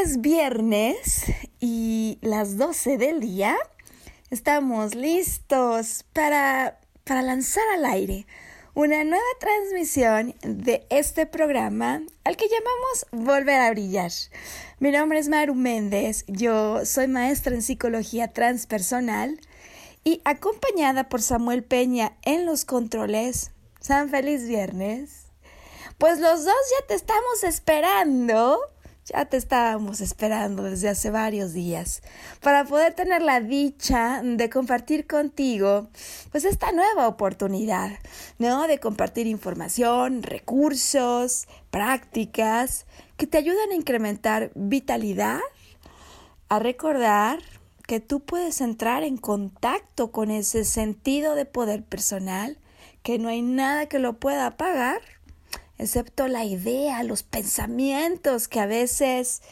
Es viernes y las 12 del día, estamos listos para, para lanzar al aire una nueva transmisión de este programa al que llamamos Volver a Brillar. Mi nombre es Maru Méndez, yo soy maestra en psicología transpersonal y acompañada por Samuel Peña en los controles. San feliz viernes. Pues los dos ya te estamos esperando ya te estábamos esperando desde hace varios días para poder tener la dicha de compartir contigo pues esta nueva oportunidad, ¿no? De compartir información, recursos, prácticas que te ayudan a incrementar vitalidad, a recordar que tú puedes entrar en contacto con ese sentido de poder personal, que no hay nada que lo pueda apagar excepto la idea, los pensamientos que a veces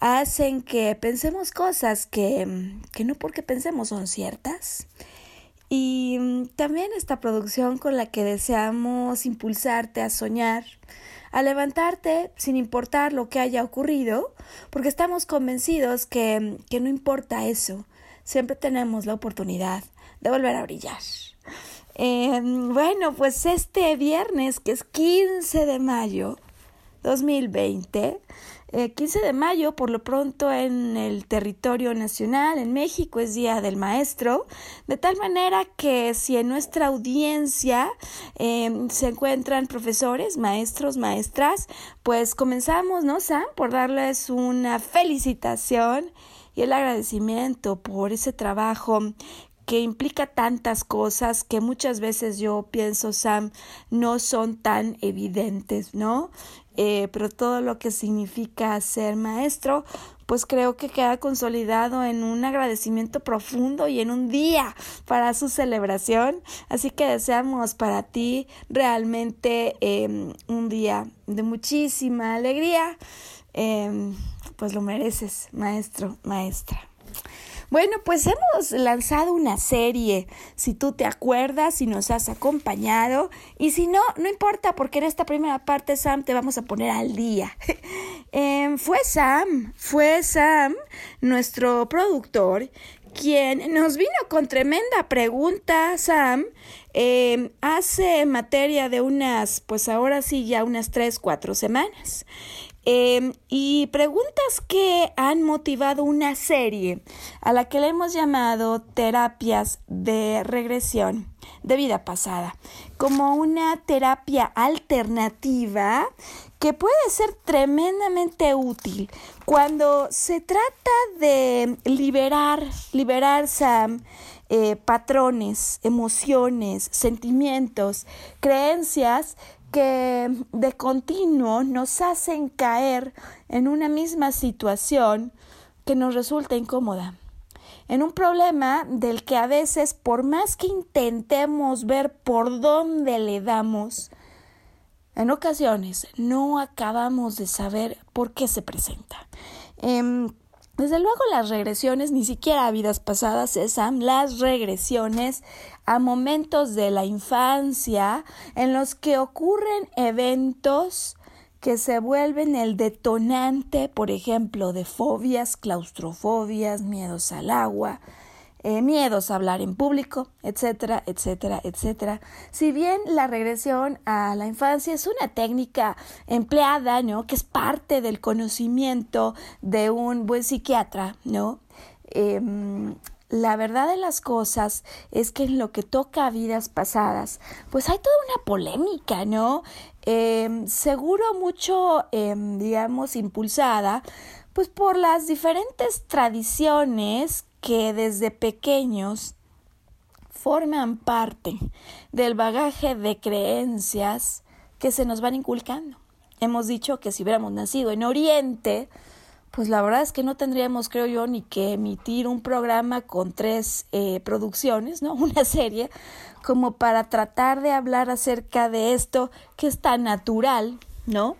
hacen que pensemos cosas que, que no porque pensemos son ciertas. Y también esta producción con la que deseamos impulsarte a soñar, a levantarte sin importar lo que haya ocurrido, porque estamos convencidos que, que no importa eso, siempre tenemos la oportunidad de volver a brillar. Em, bueno, pues este viernes, que es 15 de mayo 2020, 15 eh, de mayo, por lo pronto en el territorio nacional, en México, es Día del Maestro, de tal manera que si en nuestra audiencia em, se encuentran profesores, maestros, maestras, pues comenzamos, ¿no, Sam? Por darles una felicitación y el agradecimiento por ese trabajo que implica tantas cosas que muchas veces yo pienso, Sam, no son tan evidentes, ¿no? Eh, pero todo lo que significa ser maestro, pues creo que queda consolidado en un agradecimiento profundo y en un día para su celebración. Así que deseamos para ti realmente em, un día de muchísima alegría. Em, pues lo mereces, maestro, maestra. Bueno, pues hemos lanzado una serie, si tú te acuerdas, si nos has acompañado, y si no, no importa, porque en esta primera parte, Sam, te vamos a poner al día. Em, fue Sam, fue Sam, nuestro productor, quien nos vino con tremenda pregunta, Sam, em, hace materia de unas, pues ahora sí, ya unas tres, cuatro semanas. Em, y preguntas que han motivado una serie a la que le hemos llamado terapias de regresión de vida pasada, como una terapia alternativa que puede ser tremendamente útil cuando se trata de liberar, liberar eh, patrones, emociones, sentimientos, creencias que de continuo nos hacen caer en una misma situación que nos resulta incómoda, en un problema del que a veces por más que intentemos ver por dónde le damos, en ocasiones no acabamos de saber por qué se presenta. Em, Desde luego las regresiones, ni siquiera a vidas pasadas, Sam, las regresiones a momentos de la infancia en los que ocurren eventos que se vuelven el detonante, por ejemplo, de fobias, claustrofobias, miedos al agua, eh, miedos a hablar en público, etcétera, etcétera, etcétera. Si bien la regresión a la infancia es una técnica empleada, ¿no? Que es parte del conocimiento de un buen psiquiatra, ¿no? Em, la verdad de las cosas es que en lo que toca a vidas pasadas, pues hay toda una polémica, ¿no? Em, seguro mucho, em, digamos, impulsada, pues por las diferentes tradiciones que desde pequeños forman parte del bagaje de creencias que se nos van inculcando. Hemos dicho que si hubiéramos nacido en Oriente, pues la verdad es que no tendríamos, creo yo, ni que emitir un programa con tres eh, producciones, ¿no? Una serie, como para tratar de hablar acerca de esto que es tan natural, ¿no?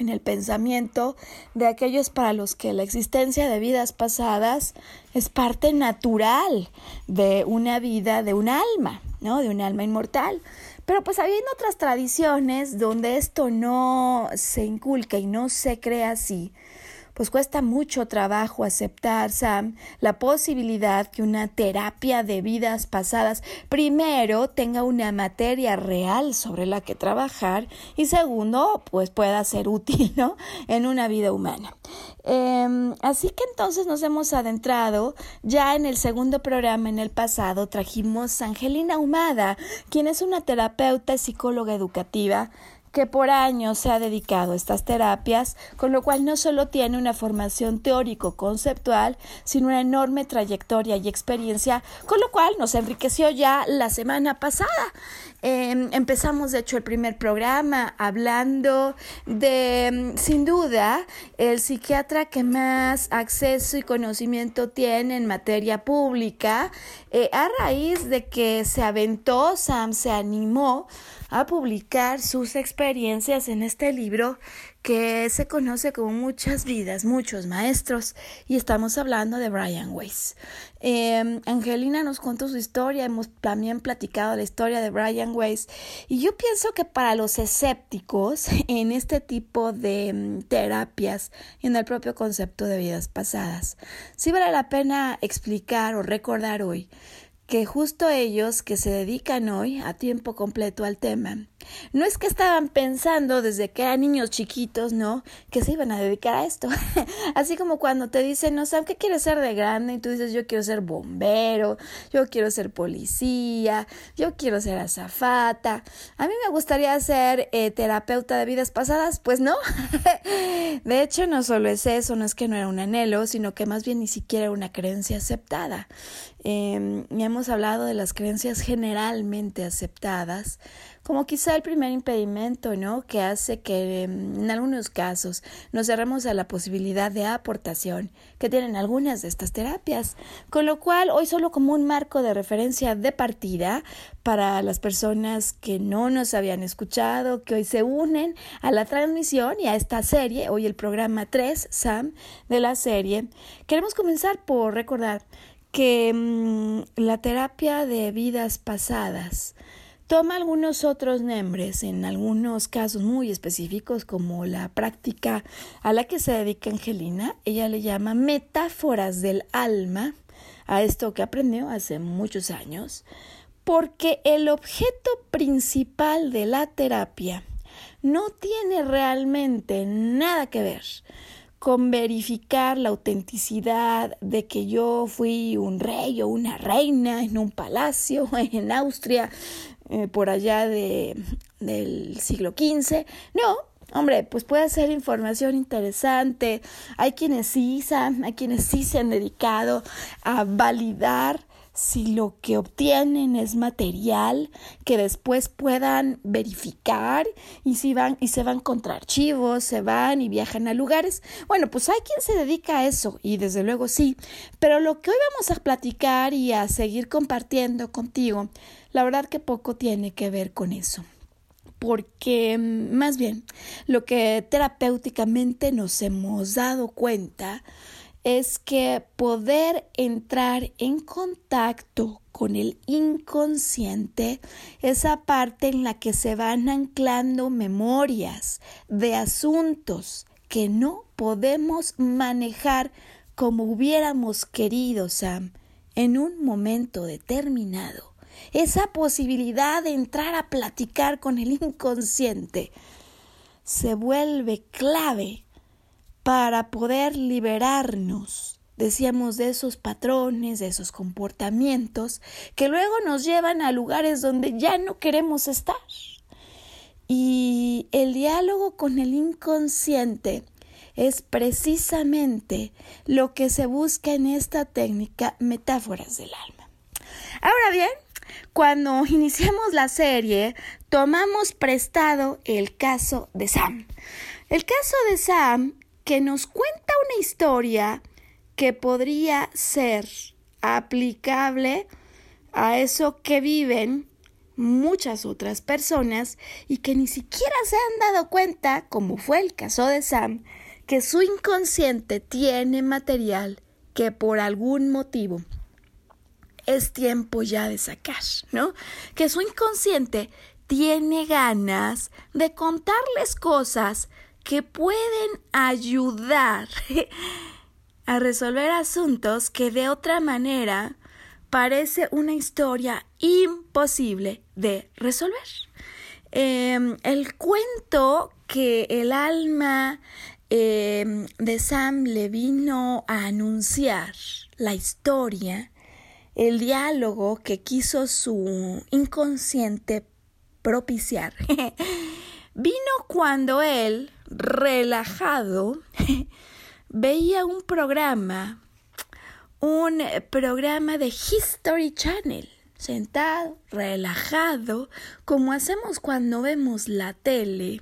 En el pensamiento de aquellos para los que la existencia de vidas pasadas es parte natural de una vida, de un alma, ¿no? De un alma inmortal. Pero pues habiendo otras tradiciones donde esto no se inculca y no se cree así, pues cuesta mucho trabajo aceptar, Sam, la posibilidad que una terapia de vidas pasadas, primero, tenga una materia real sobre la que trabajar y segundo, pues pueda ser útil, ¿no? En una vida humana. Em, así que entonces nos hemos adentrado ya en el segundo programa en el pasado trajimos a Angelina Humada, quien es una terapeuta y psicóloga educativa que por años se ha dedicado a estas terapias, con lo cual no solo tiene una formación teórico-conceptual, sino una enorme trayectoria y experiencia, con lo cual nos enriqueció ya la semana pasada. Em, empezamos, de hecho, el primer programa hablando de, sin duda, el psiquiatra que más acceso y conocimiento tiene en materia pública, eh, a raíz de que se aventó, Sam se animó a publicar sus experiencias en este libro que se conoce como Muchas vidas, muchos maestros, y estamos hablando de Brian Weiss. Em, Angelina nos contó su historia, hemos también platicado la historia de Brian Weiss, y yo pienso que para los escépticos en este tipo de em, terapias y en el propio concepto de vidas pasadas, sí vale la pena explicar o recordar hoy que justo ellos que se dedican hoy a tiempo completo al tema, no es que estaban pensando desde que eran niños chiquitos, ¿no? Que se iban a dedicar a esto. Así como cuando te dicen, no sabes qué quieres ser de grande y tú dices, yo quiero ser bombero, yo quiero ser policía, yo quiero ser azafata. A mí me gustaría ser eh, terapeuta de vidas pasadas, pues no. de hecho, no solo es eso, no es que no era un anhelo, sino que más bien ni siquiera era una creencia aceptada. Eh, hemos hablado de las creencias generalmente aceptadas como quizá el primer impedimento, ¿no? Que hace que em, en algunos casos nos cerremos a la posibilidad de aportación que tienen algunas de estas terapias. Con lo cual, hoy solo como un marco de referencia de partida para las personas que no nos habían escuchado, que hoy se unen a la transmisión y a esta serie, hoy el programa 3, SAM, de la serie, queremos comenzar por recordar que mm, la terapia de vidas pasadas Toma algunos otros nombres, en algunos casos muy específicos, como la práctica a la que se dedica Angelina. Ella le llama metáforas del alma a esto que aprendió hace muchos años, porque el objeto principal de la terapia no tiene realmente nada que ver con verificar la autenticidad de que yo fui un rey o una reina en un palacio en Austria eh, por allá de, del siglo XV. No, Hombre, pues puede ser información interesante. Hay quienes sí, hay quienes sí se han dedicado a validar si lo que obtienen es material que después puedan verificar y si van y se van contra archivos, se van y viajan a lugares. Bueno, pues hay quien se dedica a eso y desde luego sí, pero lo que hoy vamos a platicar y a seguir compartiendo contigo, la verdad que poco tiene que ver con eso porque mm, más bien lo que terapéuticamente nos hemos dado cuenta es que poder entrar en contacto con el inconsciente, esa parte en la que se van anclando memorias de asuntos que no podemos manejar como hubiéramos querido, Sam, en un momento determinado. Esa posibilidad de entrar a platicar con el inconsciente se vuelve clave para poder liberarnos, decíamos, de esos patrones, de esos comportamientos que luego nos llevan a lugares donde ya no queremos estar. Y el diálogo con el inconsciente es precisamente lo que se busca en esta técnica metáforas del alma. Ahora bien, cuando iniciamos la serie, tomamos prestado el caso de Sam. El caso de Sam que nos cuenta una historia que podría ser aplicable a eso que viven muchas otras personas y que ni siquiera se han dado cuenta, como fue el caso de Sam, que su inconsciente tiene material que por algún motivo es tiempo ya de sacar, ¿no? Que su inconsciente tiene ganas de contarles cosas que pueden ayudar a resolver asuntos que de otra manera parece una historia imposible de resolver. Em, el cuento que el alma Em, de Sam le vino a anunciar la historia, el diálogo que quiso su inconsciente propiciar. vino cuando él, relajado, veía un programa, un programa de History Channel, sentado, relajado, como hacemos cuando vemos la tele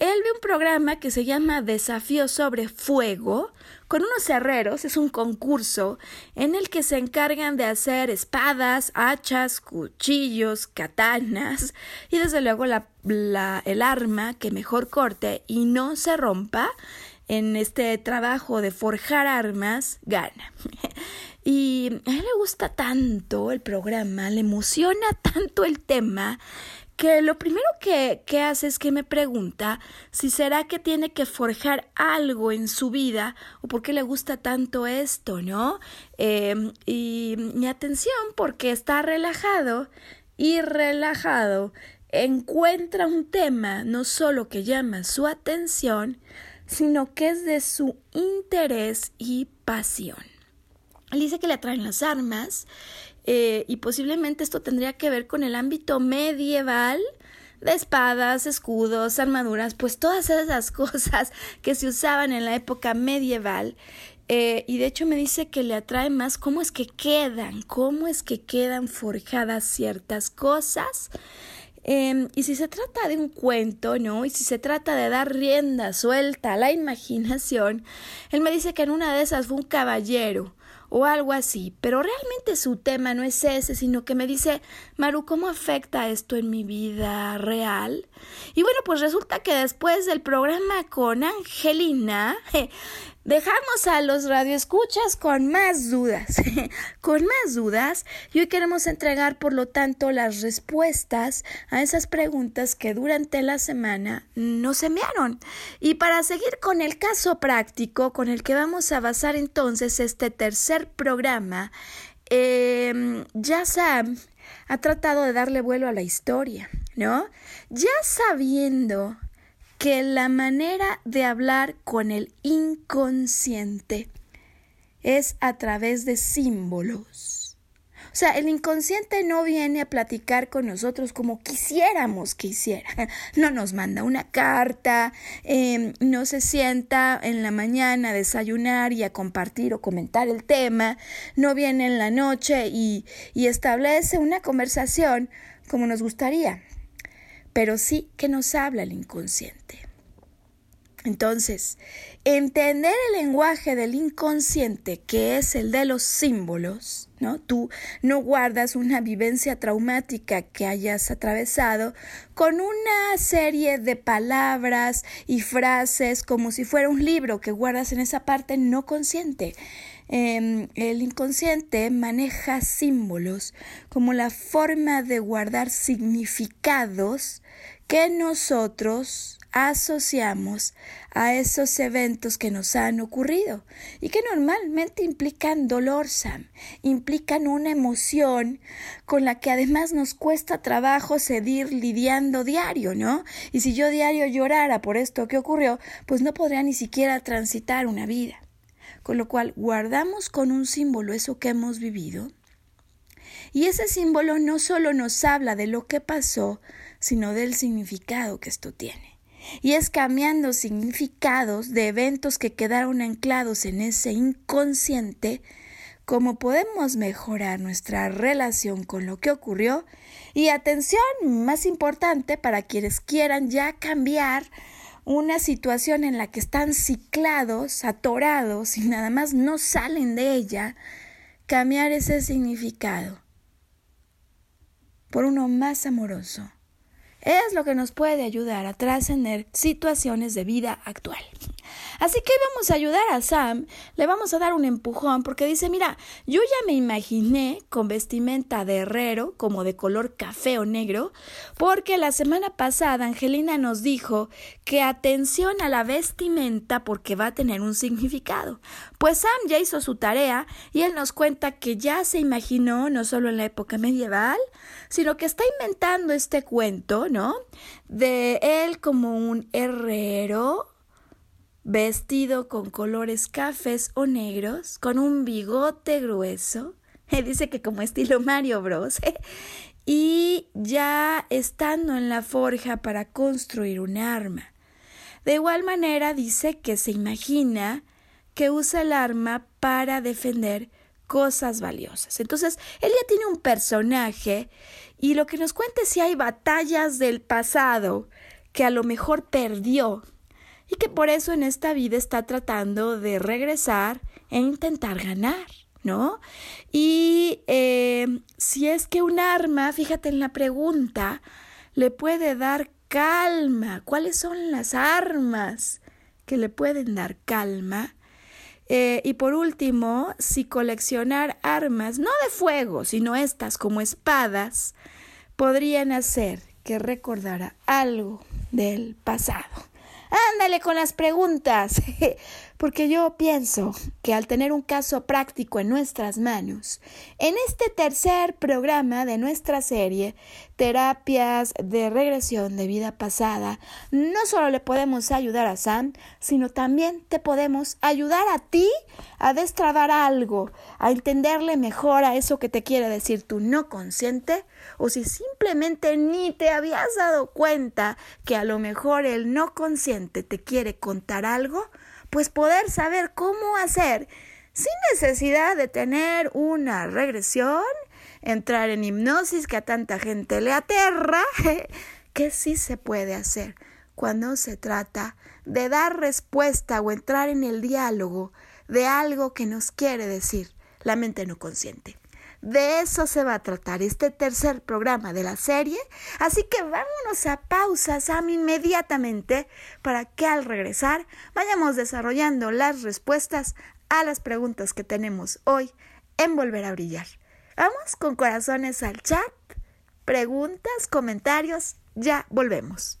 él ve un programa que se llama Desafío sobre Fuego con unos herreros. Es un concurso en el que se encargan de hacer espadas, hachas, cuchillos, katanas y desde luego el arma que mejor corte y no se rompa en este trabajo de forjar armas gana. Y a él le gusta tanto el programa, le emociona tanto el tema que lo primero que, hace es que me pregunta si será que tiene que forjar algo en su vida o por qué le gusta tanto esto, ¿no? Em, y mi atención, porque está relajado y relajado, encuentra un tema no solo que llama su atención, sino que es de su interés y pasión. Él dice que le atraen las armas eh, y posiblemente esto tendría que ver con el ámbito medieval de espadas, escudos, armaduras, pues todas esas cosas que se usaban en la época medieval. Eh, y de hecho me dice que le atrae más cómo es que quedan, cómo es que quedan forjadas ciertas cosas. Em, y si se trata de un cuento, ¿no? Y si se trata de dar rienda suelta a la imaginación, él me dice que en una de esas fue un caballero o algo así, pero realmente su tema no es ese, sino que me dice, Maru, ¿cómo afecta esto en mi vida real? Y bueno, pues resulta que después del programa con Angelina, Dejamos a los radioescuchas con más dudas, con más dudas, y hoy queremos entregar, por lo tanto, las respuestas a esas preguntas que durante la semana nos enviaron. Y para seguir con el caso práctico con el que vamos a basar entonces este tercer programa, eh, ya Sam ha tratado de darle vuelo a la historia, ¿no? Ya sabiendo que la manera de hablar con el inconsciente es a través de símbolos. O sea, el inconsciente no viene a platicar con nosotros como quisiéramos que hiciera. No nos manda una carta, em, no se sienta en la mañana a desayunar y a compartir o comentar el tema, no viene en la noche y, y establece una conversación como nos gustaría pero sí que nos habla el inconsciente. Entonces, entender el lenguaje del inconsciente, que es el de los símbolos, ¿no? Tú no guardas una vivencia traumática que hayas atravesado con una serie de palabras y frases como si fuera un libro que guardas en esa parte no consciente. Em, el inconsciente maneja símbolos como la forma de guardar significados que nosotros asociamos a esos eventos que nos han ocurrido y que normalmente implican dolor, Sam, implican una emoción con la que además nos cuesta trabajo seguir lidiando diario, ¿no? Y si yo diario llorara por esto que ocurrió, pues no podría ni siquiera transitar una vida. Con lo cual guardamos con un símbolo eso que hemos vivido. Y ese símbolo no solo nos habla de lo que pasó, sino del significado que esto tiene. Y es cambiando significados de eventos que quedaron anclados en ese inconsciente como podemos mejorar nuestra relación con lo que ocurrió. Y atención más importante para quienes quieran ya cambiar una situación en la que están ciclados, atorados y nada más no salen de ella, cambiar ese significado por uno más amoroso es lo que nos puede ayudar a trascender situaciones de vida actual. Así que vamos a ayudar a Sam, le vamos a dar un empujón porque dice, mira, yo ya me imaginé con vestimenta de herrero, como de color café o negro, porque la semana pasada Angelina nos dijo que atención a la vestimenta porque va a tener un significado. Pues Sam ya hizo su tarea y él nos cuenta que ya se imaginó no solo en la época medieval, sino que está inventando este cuento, ¿no? De él como un herrero vestido con colores cafés o negros, con un bigote grueso. dice que como estilo Mario Bros. y ya estando en la forja para construir un arma. De igual manera dice que se imagina que usa el arma para defender cosas valiosas. Entonces, él ya tiene un personaje y lo que nos cuenta es si hay batallas del pasado que a lo mejor perdió y que por eso en esta vida está tratando de regresar e intentar ganar, ¿no? Y eh, si es que un arma, fíjate en la pregunta, le puede dar calma, ¿cuáles son las armas que le pueden dar calma? Eh, y por último, si coleccionar armas, no de fuego, sino estas como espadas, podrían hacer que recordara algo del pasado. Ándale con las preguntas. Porque yo pienso que al tener un caso práctico en nuestras manos, en este tercer programa de nuestra serie, Terapias de Regresión de Vida Pasada, no solo le podemos ayudar a Sam, sino también te podemos ayudar a ti a destrabar algo, a entenderle mejor a eso que te quiere decir tu no consciente, o si simplemente ni te habías dado cuenta que a lo mejor el no consciente te quiere contar algo, pues poder saber cómo hacer sin necesidad de tener una regresión, entrar en hipnosis que a tanta gente le aterra, que sí se puede hacer cuando se trata de dar respuesta o entrar en el diálogo de algo que nos quiere decir la mente no consciente. De eso se va a tratar este tercer programa de la serie, así que vámonos a pausa, Sam, inmediatamente para que al regresar vayamos desarrollando las respuestas a las preguntas que tenemos hoy en Volver a Brillar. Vamos con corazones al chat, preguntas, comentarios, ya volvemos.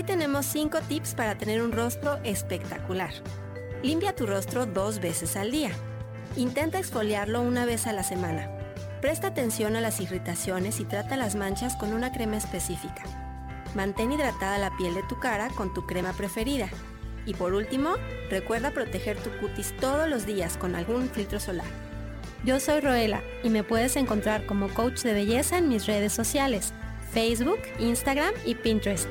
Hoy tenemos 5 tips para tener un rostro espectacular. Limpia tu rostro dos veces al día. Intenta exfoliarlo una vez a la semana. Presta atención a las irritaciones y trata las manchas con una crema específica. Mantén hidratada la piel de tu cara con tu crema preferida. Y por último, recuerda proteger tu cutis todos los días con algún filtro solar. Yo soy Roela y me puedes encontrar como coach de belleza en mis redes sociales, Facebook, Instagram y Pinterest.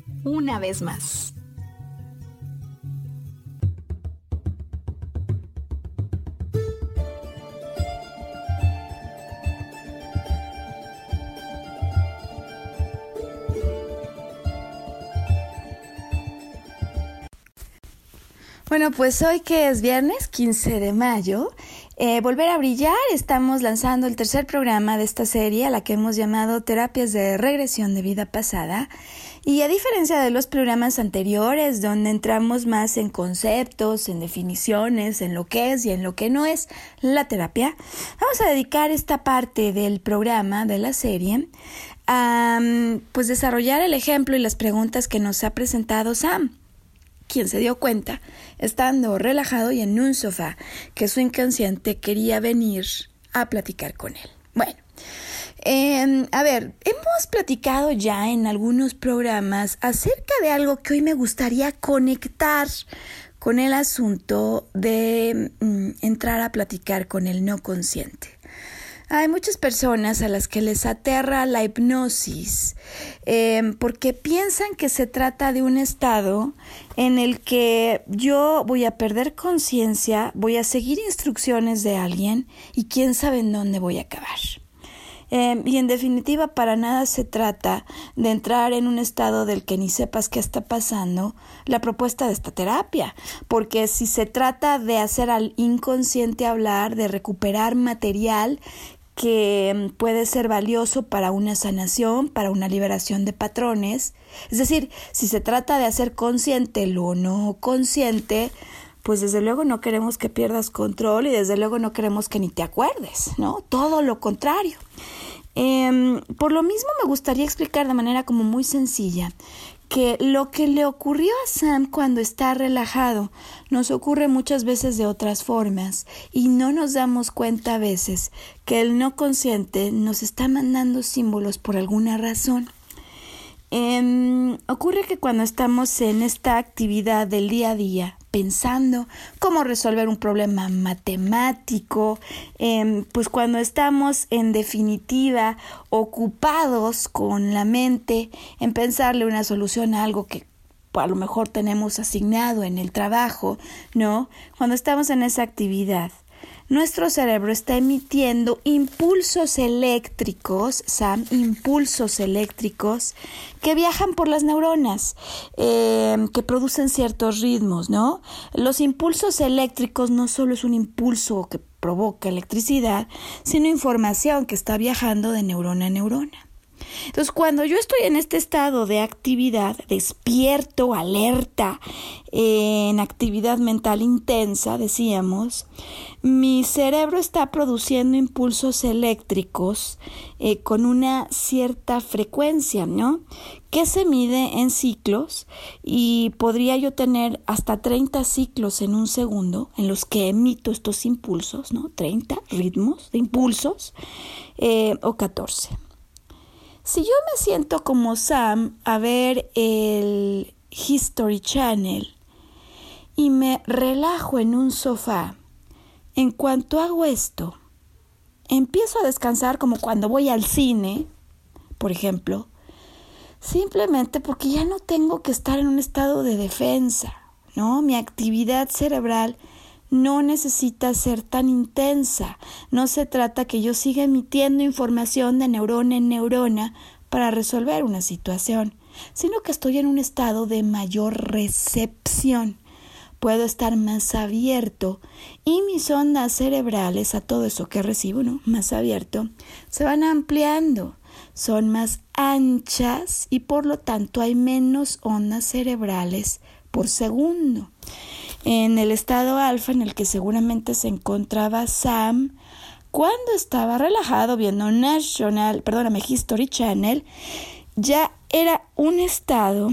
una vez más. Bueno, pues hoy que es viernes 15 de mayo, eh, Volver a Brillar, estamos lanzando el tercer programa de esta serie, a la que hemos llamado Terapias de Regresión de Vida Pasada. Y a diferencia de los programas anteriores, donde entramos más en conceptos, en definiciones, en lo que es y en lo que no es la terapia, vamos a dedicar esta parte del programa, de la serie, a pues desarrollar el ejemplo y las preguntas que nos ha presentado Sam quien se dio cuenta, estando relajado y en un sofá, que su inconsciente quería venir a platicar con él. Bueno, em, a ver, hemos platicado ya en algunos programas acerca de algo que hoy me gustaría conectar con el asunto de mm, entrar a platicar con el no consciente. Hay muchas personas a las que les aterra la hipnosis em, porque piensan que se trata de un estado en el que yo voy a perder conciencia, voy a seguir instrucciones de alguien y quién sabe en dónde voy a acabar. Em, y en definitiva, para nada se trata de entrar en un estado del que ni sepas qué está pasando la propuesta de esta terapia, porque si se trata de hacer al inconsciente hablar, de recuperar material que mm, puede ser valioso para una sanación, para una liberación de patrones. Es decir, si se trata de hacer consciente lo no consciente, pues desde luego no queremos que pierdas control y desde luego no queremos que ni te acuerdes, ¿no? Todo lo contrario. Em, por lo mismo me gustaría explicar de manera como muy sencilla que lo que le ocurrió a Sam cuando está relajado nos ocurre muchas veces de otras formas y no nos damos cuenta a veces que el no consciente nos está mandando símbolos por alguna razón. Em, ocurre que cuando estamos en esta actividad del día a día, pensando cómo resolver un problema matemático, em, pues cuando estamos en definitiva ocupados con la mente en pensarle una solución a algo que a lo mejor tenemos asignado en el trabajo, ¿no? Cuando estamos en esa actividad nuestro cerebro está emitiendo impulsos eléctricos, Sam, impulsos eléctricos que viajan por las neuronas, em, que producen ciertos ritmos, ¿no? Los impulsos eléctricos no solo es un impulso que provoca electricidad, sino información que está viajando de neurona a neurona. Entonces, cuando yo estoy en este estado de actividad, despierto, alerta, en actividad mental intensa, decíamos, mi cerebro está produciendo impulsos eléctricos eh, con una cierta frecuencia, ¿no? Que se mide en ciclos y podría yo tener hasta 30 ciclos en un segundo en los que emito estos impulsos, ¿no? 30 ritmos de impulsos eh, o 14. Si yo me siento como Sam a ver el History Channel y me relajo en un sofá, en cuanto hago esto, empiezo a descansar como cuando voy al cine, por ejemplo, simplemente porque ya no tengo que estar en un estado de defensa, ¿no? Mi actividad cerebral no necesita ser tan intensa. No se trata que yo siga emitiendo información de neurona en neurona para resolver una situación, sino que estoy en un estado de mayor recepción. Puedo estar más abierto y mis ondas cerebrales a todo eso que recibo, ¿no? Más abierto, se van ampliando, son más anchas y por lo tanto hay menos ondas cerebrales por segundo en el estado alfa en el que seguramente se encontraba Sam cuando estaba relajado viendo National, perdóname, History Channel, ya era un estado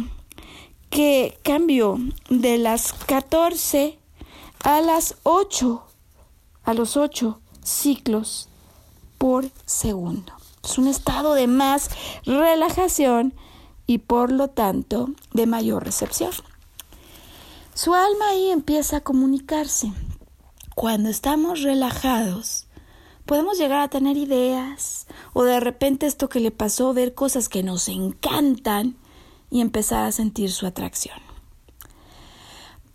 que cambió de las 14 a las 8, a los 8 ciclos por segundo. Es un estado de más relajación y por lo tanto de mayor recepción. Su alma ahí empieza a comunicarse. Cuando estamos relajados, podemos llegar a tener ideas o de repente esto que le pasó, ver cosas que nos encantan y empezar a sentir su atracción.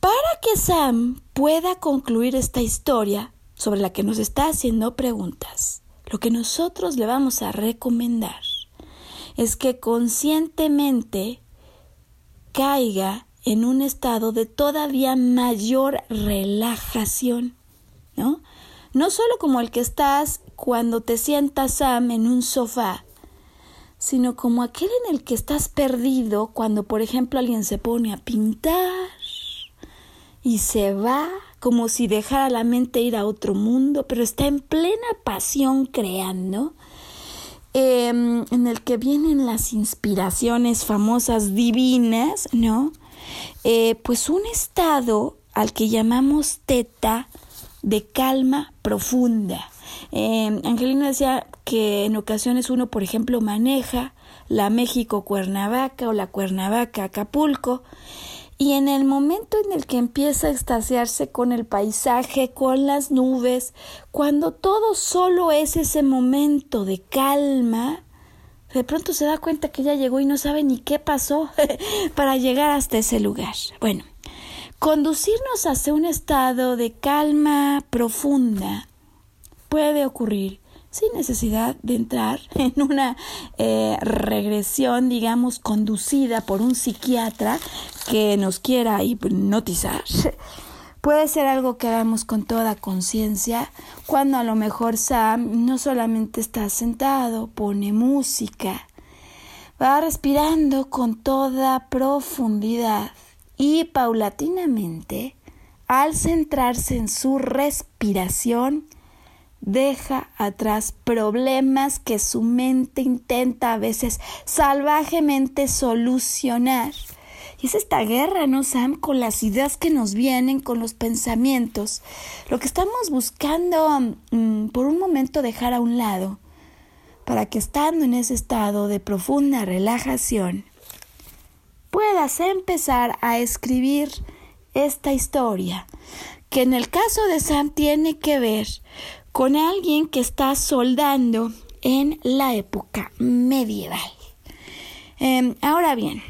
Para que Sam pueda concluir esta historia sobre la que nos está haciendo preguntas, lo que nosotros le vamos a recomendar es que conscientemente caiga en un estado de todavía mayor relajación, ¿no? No solo como el que estás cuando te sientas Sam en un sofá, sino como aquel en el que estás perdido cuando, por ejemplo, alguien se pone a pintar y se va como si dejara la mente ir a otro mundo, pero está en plena pasión creando, em, en el que vienen las inspiraciones famosas divinas, ¿no? Eh, pues un estado al que llamamos teta de calma profunda. Eh, Angelina decía que en ocasiones uno, por ejemplo, maneja la México Cuernavaca o la Cuernavaca Acapulco y en el momento en el que empieza a extasiarse con el paisaje, con las nubes, cuando todo solo es ese momento de calma, de pronto se da cuenta que ya llegó y no sabe ni qué pasó para llegar hasta ese lugar. Bueno, conducirnos hacia un estado de calma profunda puede ocurrir sin necesidad de entrar en una eh, regresión, digamos, conducida por un psiquiatra que nos quiera hipnotizar Puede ser algo que hagamos con toda conciencia cuando a lo mejor Sam no solamente está sentado, pone música, va respirando con toda profundidad y paulatinamente, al centrarse en su respiración, deja atrás problemas que su mente intenta a veces salvajemente solucionar es esta guerra, ¿no, Sam? Con las ideas que nos vienen, con los pensamientos. Lo que estamos buscando mm, por un momento dejar a un lado, para que estando en ese estado de profunda relajación, puedas empezar a escribir esta historia, que en el caso de Sam tiene que ver con alguien que está soldando en la época medieval. Em, ahora bien,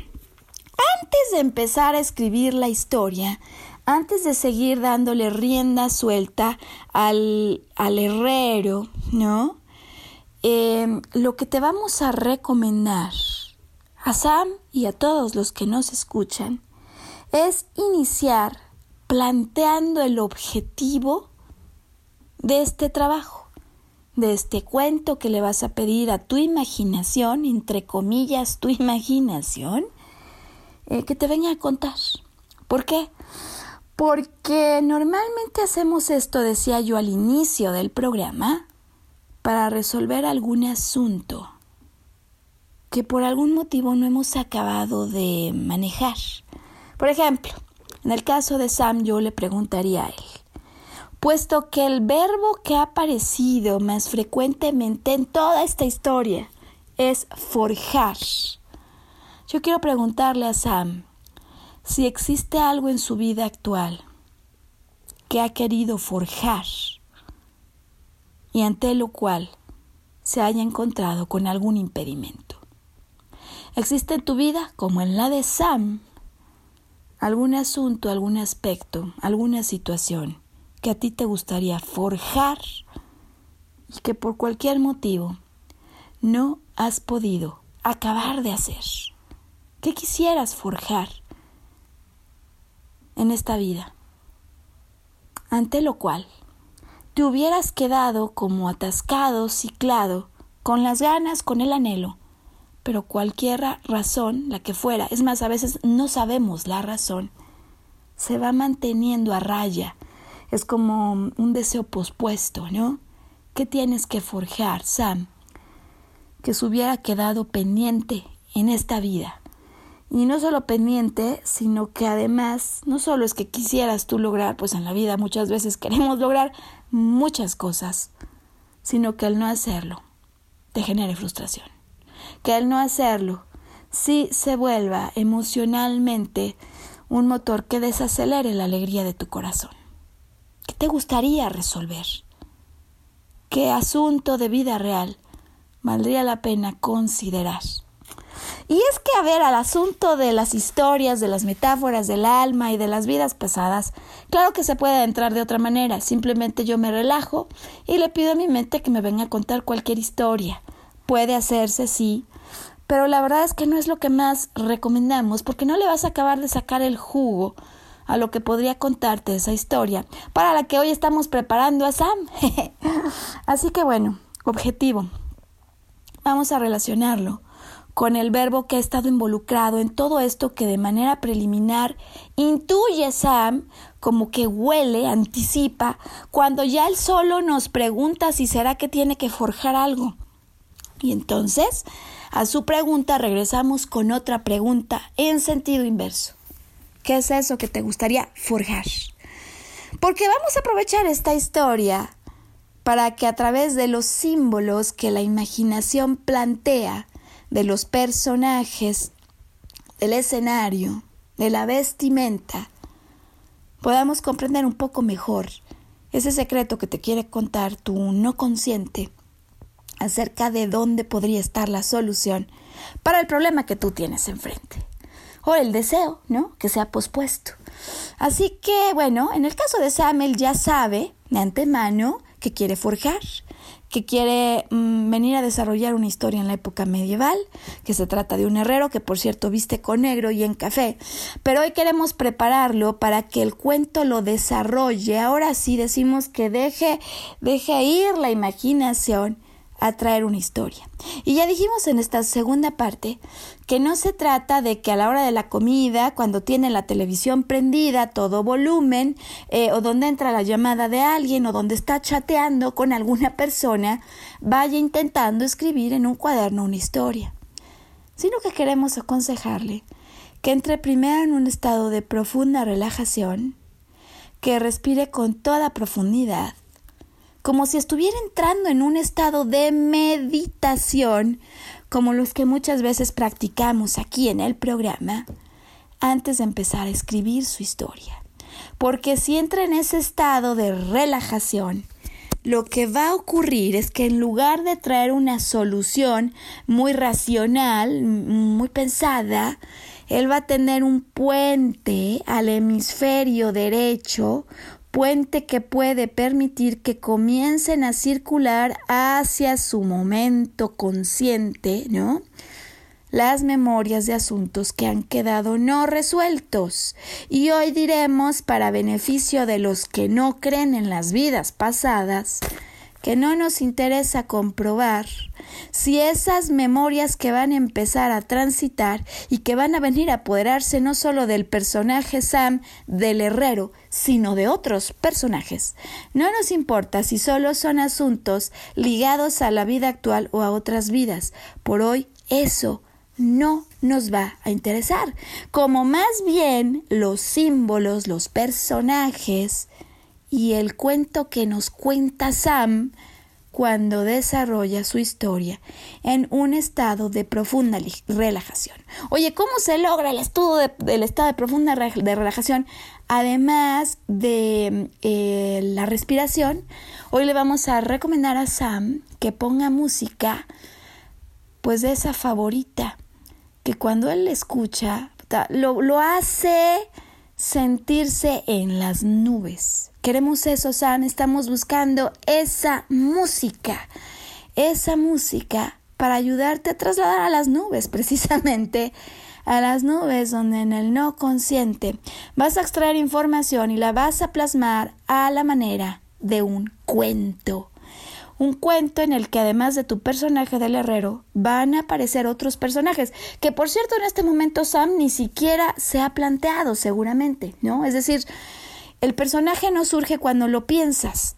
antes de empezar a escribir la historia, antes de seguir dándole rienda suelta al, herrero, ¿no? Em, lo que te vamos a recomendar a Sam y a todos los que nos escuchan es iniciar planteando el objetivo de este trabajo. de este cuento que le vas a pedir a tu imaginación, entre comillas, tu imaginación, eh, que te venga a contar. ¿Por qué? Porque normalmente hacemos esto, decía yo al inicio del programa, para resolver algún asunto que por algún motivo no hemos acabado de manejar. Por ejemplo, en el caso de Sam yo le preguntaría a él, puesto que el verbo que ha aparecido más frecuentemente en toda esta historia es forjar, yo quiero preguntarle a Sam si existe algo en su vida actual que ha querido forjar y ante lo cual se haya encontrado con algún impedimento. ¿Existe en tu vida, como en la de Sam, algún asunto, algún aspecto, alguna situación que a ti te gustaría forjar y que por cualquier motivo no has podido acabar de hacer? ¿Qué quisieras forjar en esta vida? Ante lo cual te hubieras quedado como atascado, ciclado, con las ganas, con el anhelo pero cualquier razón, la que fuera, es más, a veces no sabemos la razón, se va manteniendo a raya. Es como un deseo pospuesto, ¿no? ¿Qué tienes que forjar, Sam? Que se hubiera quedado pendiente en esta vida. Y no solo pendiente, sino que además, no solo es que quisieras tú lograr, pues en la vida muchas veces queremos lograr muchas cosas, sino que al no hacerlo te genere frustración que al no hacerlo sí se vuelva emocionalmente un motor que desacelere la alegría de tu corazón. ¿Qué te gustaría resolver? ¿Qué asunto de vida real valdría la pena considerar? Y es que, a ver, al asunto de las historias, de las metáforas del alma y de las vidas pasadas, claro que se puede entrar de otra manera. Simplemente yo me relajo y le pido a mi mente que me venga a contar cualquier historia. Puede hacerse, sí, pero la verdad es que no es lo que más recomendamos porque no le vas a acabar de sacar el jugo a lo que podría contarte esa historia para la que hoy estamos preparando a Sam. Así que bueno, objetivo. Vamos a relacionarlo con el verbo que ha estado involucrado en todo esto que de manera preliminar intuye Sam, como que huele, anticipa, cuando ya él solo nos pregunta si será que tiene que forjar algo. Y entonces, a su pregunta regresamos con otra pregunta en sentido inverso. ¿Qué es eso que te gustaría forjar? Porque vamos a aprovechar esta historia para que a través de los símbolos que la imaginación plantea, de los personajes, del escenario, de la vestimenta, podamos comprender un poco mejor ese secreto que te quiere contar tu no consciente acerca de dónde podría estar la solución para el problema que tú tienes enfrente. O el deseo, ¿no? Que se ha pospuesto. Así que, bueno, en el caso de Samuel ya sabe de antemano que quiere forjar, que quiere mm, venir a desarrollar una historia en la época medieval, que se trata de un herrero que por cierto viste con negro y en café, pero hoy queremos prepararlo para que el cuento lo desarrolle. Ahora sí decimos que deje, deje ir la imaginación a traer una historia. Y ya dijimos en esta segunda parte que no se trata de que a la hora de la comida, cuando tiene la televisión prendida, todo volumen, eh, o donde entra la llamada de alguien, o donde está chateando con alguna persona, vaya intentando escribir en un cuaderno una historia. Sino que queremos aconsejarle que entre primero en un estado de profunda relajación, que respire con toda profundidad, como si estuviera entrando en un estado de meditación, como los que muchas veces practicamos aquí en el programa, antes de empezar a escribir su historia. Porque si entra en ese estado de relajación, lo que va a ocurrir es que en lugar de traer una solución muy racional, muy pensada, él va a tener un puente al hemisferio derecho puente que puede permitir que comiencen a circular hacia su momento consciente, ¿no? Las memorias de asuntos que han quedado no resueltos. Y hoy diremos, para beneficio de los que no creen en las vidas pasadas, que no nos interesa comprobar si esas memorias que van a empezar a transitar y que van a venir a apoderarse no solo del personaje Sam del herrero, sino de otros personajes. No nos importa si solo son asuntos ligados a la vida actual o a otras vidas. Por hoy eso no nos va a interesar, como más bien los símbolos, los personajes y el cuento que nos cuenta Sam cuando desarrolla su historia en un estado de profunda relajación. Oye, ¿cómo se logra el estudio del estado de profunda de relajación? Además de eh, la respiración, hoy le vamos a recomendar a Sam que ponga música, pues de esa favorita, que cuando él escucha, lo, lo hace sentirse en las nubes. Queremos eso, Sam, estamos buscando esa música, esa música para ayudarte a trasladar a las nubes, precisamente a las nubes donde en el no consciente vas a extraer información y la vas a plasmar a la manera de un cuento un cuento en el que además de tu personaje del herrero van a aparecer otros personajes, que por cierto en este momento Sam ni siquiera se ha planteado seguramente, ¿no? Es decir, el personaje no surge cuando lo piensas.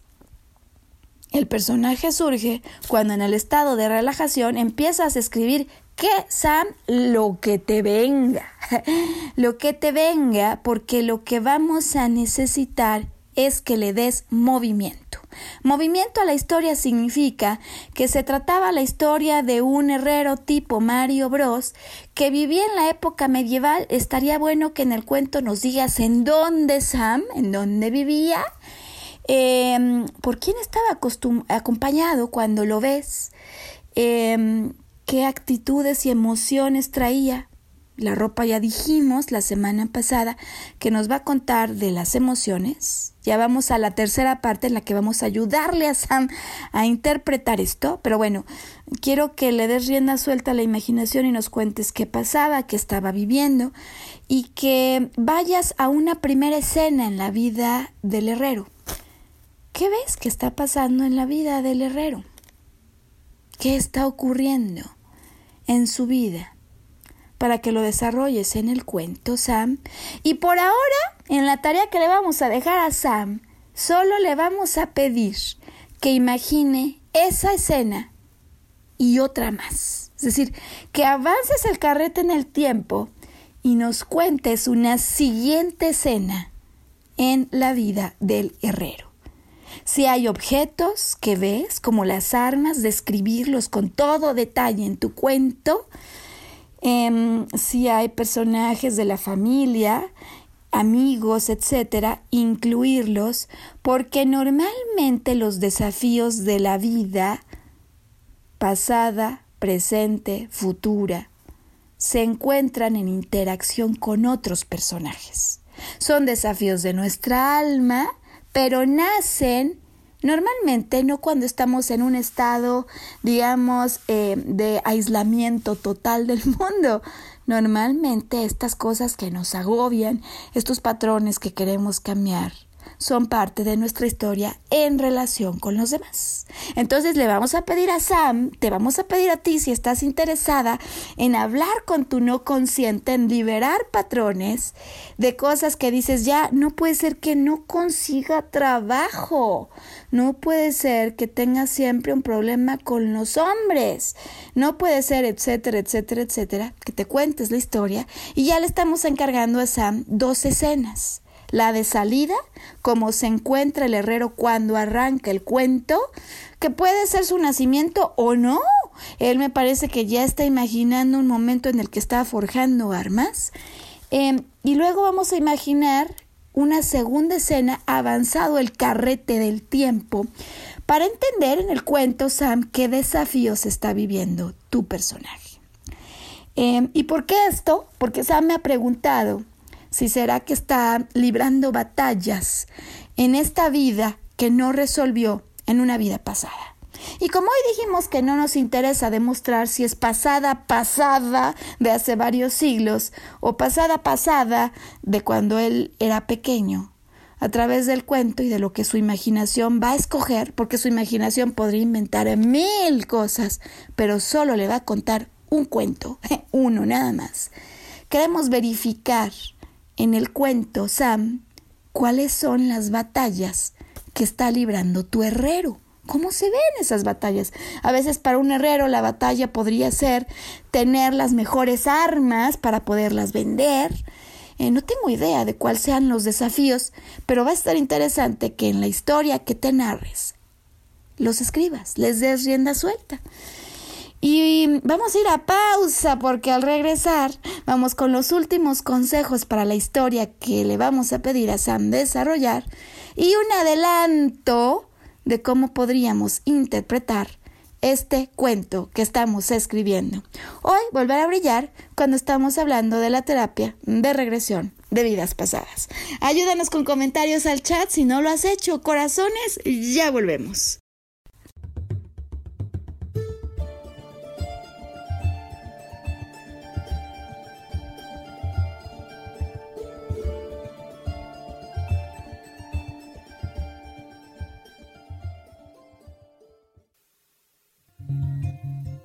El personaje surge cuando en el estado de relajación empiezas a escribir que Sam lo que te venga, lo que te venga, porque lo que vamos a necesitar es que le des movimiento. Movimiento a la historia significa que se trataba la historia de un herrero tipo Mario Bros que vivía en la época medieval. Estaría bueno que en el cuento nos digas en dónde Sam, en dónde vivía, em, por quién estaba acompañado cuando lo ves, em, qué actitudes y emociones traía. La ropa ya dijimos la semana pasada que nos va a contar de las emociones. Ya vamos a la tercera parte en la que vamos a ayudarle a Sam a interpretar esto. Pero bueno, quiero que le des rienda suelta a la imaginación y nos cuentes qué pasaba, qué estaba viviendo y que vayas a una primera escena en la vida del herrero. ¿Qué ves que está pasando en la vida del herrero? ¿Qué está ocurriendo en su vida? Para que lo desarrolles en el cuento, Sam. Y por ahora, en la tarea que le vamos a dejar a Sam, solo le vamos a pedir que imagine esa escena y otra más. Es decir, que avances el carrete en el tiempo y nos cuentes una siguiente escena en la vida del herrero. Si hay objetos que ves, como las armas, describirlos con todo detalle en tu cuento, Em, si hay personajes de la familia, amigos, etcétera, incluirlos, porque normalmente los desafíos de la vida pasada, presente, futura, se encuentran en interacción con otros personajes. Son desafíos de nuestra alma, pero nacen Normalmente no cuando estamos en un estado, digamos, eh, de aislamiento total del mundo. Normalmente estas cosas que nos agobian, estos patrones que queremos cambiar, son parte de nuestra historia en relación con los demás. Entonces le vamos a pedir a Sam, te vamos a pedir a ti si estás interesada en hablar con tu no consciente, en liberar patrones de cosas que dices, ya, no puede ser que no consiga trabajo, no puede ser que tenga siempre un problema con los hombres, no puede ser, etcétera, etcétera, etcétera, que te cuentes la historia. Y ya le estamos encargando a Sam dos escenas la de salida, como se encuentra el herrero cuando arranca el cuento, que puede ser su nacimiento o no. Él me parece que ya está imaginando un momento en el que está forjando armas. Em, y luego vamos a imaginar una segunda escena avanzado el carrete del tiempo para entender en el cuento, Sam, qué desafíos está viviendo tu personaje. Em, ¿Y por qué esto? Porque Sam me ha preguntado si será que está librando batallas en esta vida que no resolvió en una vida pasada. Y como hoy dijimos que no nos interesa demostrar si es pasada pasada de hace varios siglos o pasada pasada de cuando él era pequeño, a través del cuento y de lo que su imaginación va a escoger, porque su imaginación podría inventar mil cosas, pero solo le va a contar un cuento, uno nada más. Queremos verificar en el cuento, Sam, cuáles son las batallas que está librando tu herrero. ¿Cómo se ven esas batallas? A veces para un herrero la batalla podría ser tener las mejores armas para poderlas vender, eh, no tengo idea de cuáles sean los desafíos, pero va a estar interesante que en la historia que te narres los escribas, les des rienda suelta. Y vamos a ir a pausa porque al regresar vamos con los últimos consejos para la historia que le vamos a pedir a Sam desarrollar y un adelanto de cómo podríamos interpretar este cuento que estamos escribiendo. Hoy volver a brillar cuando estamos hablando de la terapia de regresión de vidas pasadas. Ayúdanos con comentarios al chat si no lo has hecho. Corazones, ya volvemos.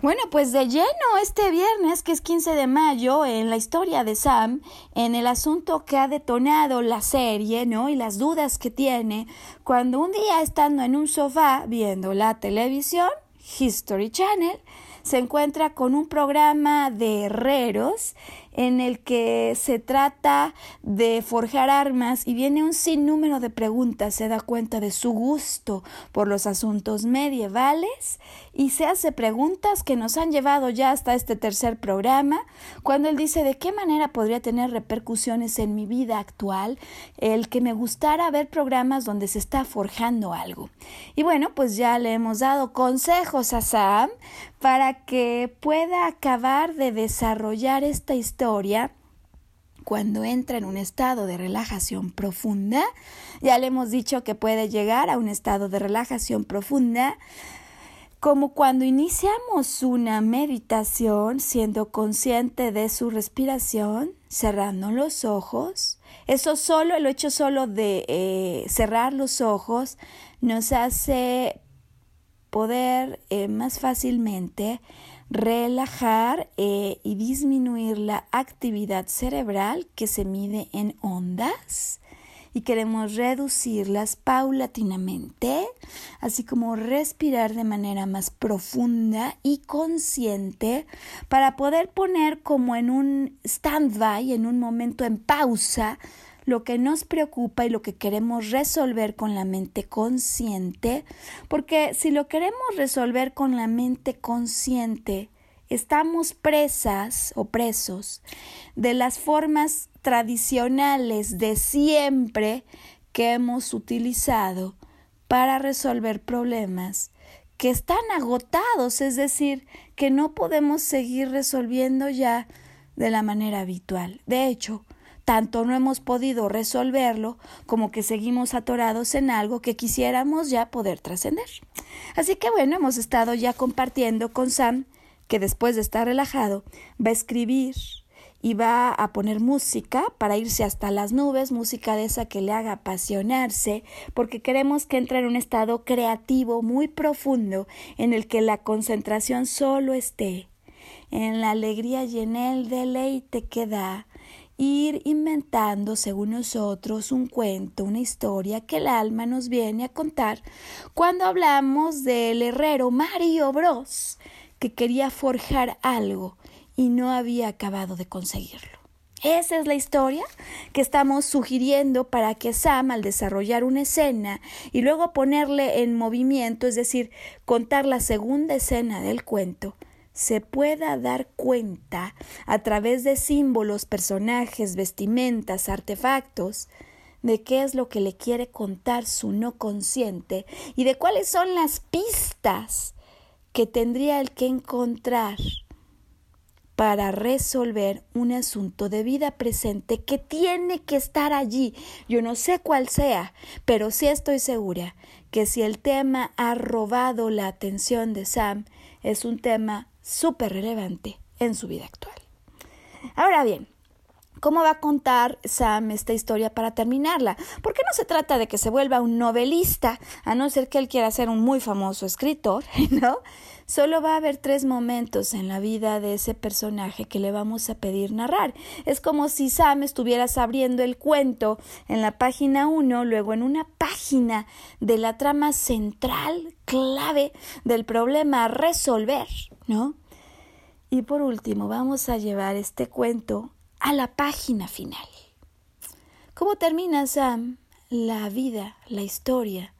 Bueno, pues de lleno este viernes, que es 15 de mayo, en la historia de Sam, en el asunto que ha detonado la serie, ¿no? Y las dudas que tiene, cuando un día estando en un sofá viendo la televisión, History Channel, se encuentra con un programa de herreros en el que se trata de forjar armas y viene un sinnúmero de preguntas, se da cuenta de su gusto por los asuntos medievales y se hace preguntas que nos han llevado ya hasta este tercer programa, cuando él dice de qué manera podría tener repercusiones en mi vida actual el que me gustara ver programas donde se está forjando algo. Y bueno, pues ya le hemos dado consejos a Sam para que pueda acabar de desarrollar esta historia cuando entra en un estado de relajación profunda. Ya le hemos dicho que puede llegar a un estado de relajación profunda como cuando iniciamos una meditación siendo consciente de su respiración, cerrando los ojos. Eso solo, el hecho solo de eh, cerrar los ojos nos hace poder eh, más fácilmente relajar eh, y disminuir la actividad cerebral que se mide en ondas. Y queremos reducirlas paulatinamente, así como respirar de manera más profunda y consciente para poder poner como en un stand-by, en un momento en pausa, lo que nos preocupa y lo que queremos resolver con la mente consciente, porque si lo queremos resolver con la mente consciente, estamos presas o presos de las formas tradicionales de siempre que hemos utilizado para resolver problemas que están agotados, es decir, que no podemos seguir resolviendo ya de la manera habitual. De hecho, tanto no hemos podido resolverlo como que seguimos atorados en algo que quisiéramos ya poder trascender. Así que bueno, hemos estado ya compartiendo con Sam que después de estar relajado va a escribir y va a poner música para irse hasta las nubes, música de esa que le haga apasionarse, porque queremos que entre en un estado creativo muy profundo en el que la concentración solo esté en la alegría y en el deleite que da ir inventando, según nosotros, un cuento, una historia que el alma nos viene a contar cuando hablamos del herrero Mario Bros, que quería forjar algo y no había acabado de conseguirlo. Esa es la historia que estamos sugiriendo para que Sam, al desarrollar una escena y luego ponerle en movimiento, es decir, contar la segunda escena del cuento, se pueda dar cuenta a través de símbolos, personajes, vestimentas, artefactos, de qué es lo que le quiere contar su no consciente y de cuáles son las pistas que tendría el que encontrar para resolver un asunto de vida presente que tiene que estar allí. Yo no sé cuál sea, pero sí estoy segura que si el tema ha robado la atención de Sam, es un tema súper relevante en su vida actual. Ahora bien, ¿Cómo va a contar Sam esta historia para terminarla? Porque no se trata de que se vuelva un novelista, a no ser que él quiera ser un muy famoso escritor, ¿no? Solo va a haber tres momentos en la vida de ese personaje que le vamos a pedir narrar. Es como si Sam estuvieras abriendo el cuento en la página 1, luego en una página de la trama central, clave del problema a resolver, ¿no? Y por último, vamos a llevar este cuento a la página final. ¿Cómo termina Sam la vida, la historia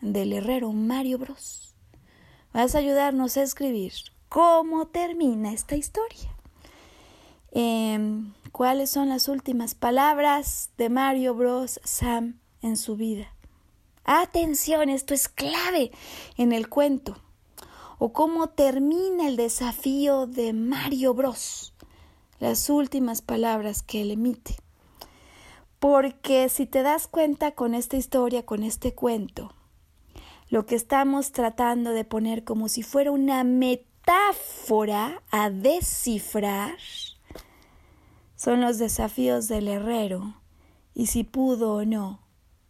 del herrero Mario Bros? Vas a ayudarnos a escribir cómo termina esta historia. Em, ¿Cuáles son las últimas palabras de Mario Bros Sam en su vida? Atención, esto es clave en el cuento. O cómo termina el desafío de Mario Bros las últimas palabras que él emite. Porque si te das cuenta con esta historia, con este cuento, lo que estamos tratando de poner como si fuera una metáfora a descifrar son los desafíos del herrero y si pudo o no,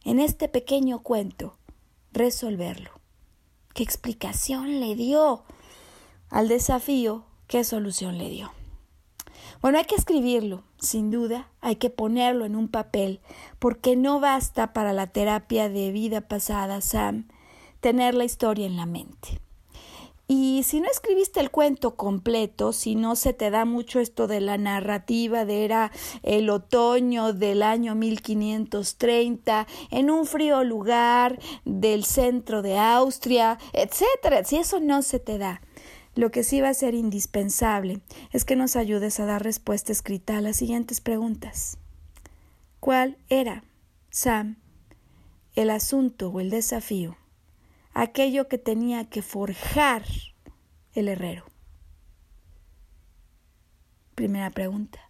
en este pequeño cuento, resolverlo. ¿Qué explicación le dio al desafío? ¿Qué solución le dio? Bueno, hay que escribirlo, sin duda, hay que ponerlo en un papel, porque no basta para la terapia de vida pasada, Sam, tener la historia en la mente. Y si no escribiste el cuento completo, si no se te da mucho esto de la narrativa de era el otoño del año 1530, en un frío lugar del centro de Austria, etcétera, si eso no se te da, lo que sí va a ser indispensable es que nos ayudes a dar respuesta escrita a las siguientes preguntas. ¿Cuál era, Sam, el asunto o el desafío aquello que tenía que forjar el herrero? Primera pregunta.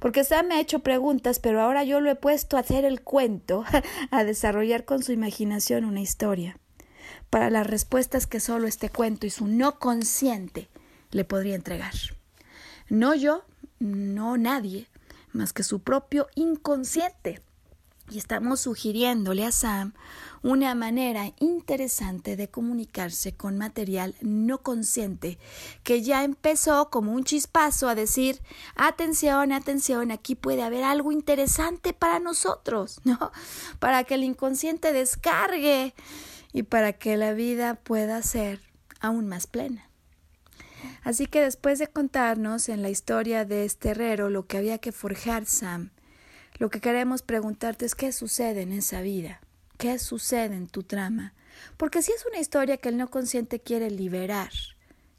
Porque Sam me ha hecho preguntas, pero ahora yo lo he puesto a hacer el cuento, a desarrollar con su imaginación una historia, para las respuestas que solo este cuento y su no consciente le podría entregar. No yo, no nadie, más que su propio inconsciente. Y estamos sugiriéndole a Sam una manera interesante de comunicarse con material no consciente, que ya empezó como un chispazo a decir, atención, atención, aquí puede haber algo interesante para nosotros, ¿no? Para que el inconsciente descargue y para que la vida pueda ser aún más plena. Así que después de contarnos en la historia de este herrero lo que había que forjar Sam, lo que queremos preguntarte es qué sucede en esa vida. ¿Qué sucede en tu trama? Porque si es una historia que el no consciente quiere liberar,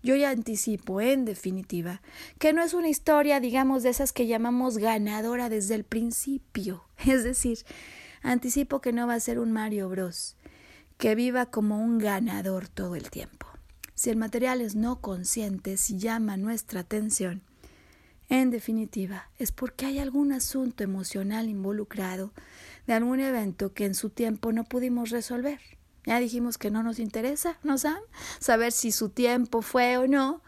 yo ya anticipo, en definitiva, que no es una historia, digamos, de esas que llamamos ganadora desde el principio. Es decir, anticipo que no va a ser un Mario Bros, que viva como un ganador todo el tiempo. Si el material es no consciente, si llama nuestra atención, en definitiva, es porque hay algún asunto emocional involucrado de algún evento que en su tiempo no pudimos resolver. Ya dijimos que no nos interesa, ¿no saben? Saber si su tiempo fue o no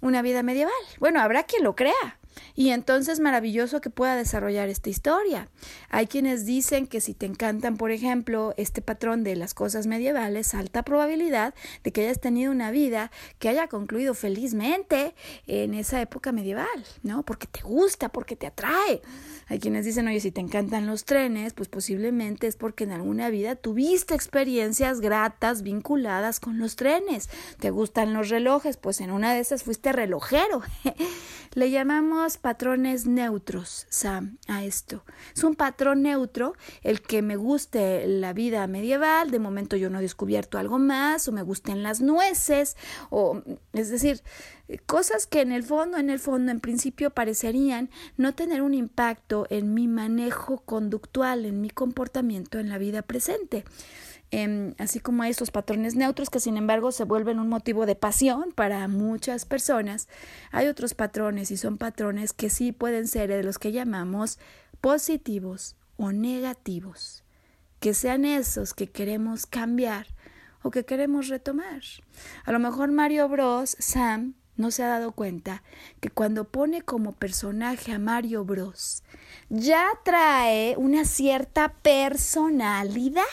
una vida medieval. Bueno, habrá quien lo crea, y entonces maravilloso que pueda desarrollar esta historia. Hay quienes dicen que si te encantan, por ejemplo, este patrón de las cosas medievales, alta probabilidad de que hayas tenido una vida que haya concluido felizmente en esa época medieval, ¿no? Porque te gusta, porque te atrae. Hay quienes dicen, oye, si te encantan los trenes, pues posiblemente es porque en alguna vida tuviste experiencias gratas vinculadas con los trenes. ¿Te gustan los relojes? Pues en una de esas fuiste relojero. Le llamamos patrones neutros, Sam, a esto. Es un patrón neutro el que me guste la vida medieval, de momento yo no he descubierto algo más, o me gusten las nueces, o es decir, cosas que en el fondo, en el fondo, en principio parecerían no tener un impacto en mi manejo conductual, en mi comportamiento en la vida presente. Em, así como hay estos patrones neutros que sin embargo se vuelven un motivo de pasión para muchas personas, hay otros patrones y son patrones que sí pueden ser de los que llamamos positivos o negativos, que sean esos que queremos cambiar o que queremos retomar. A lo mejor Mario Bros, Sam, no se ha dado cuenta que cuando pone como personaje a Mario Bros, ya trae una cierta personalidad.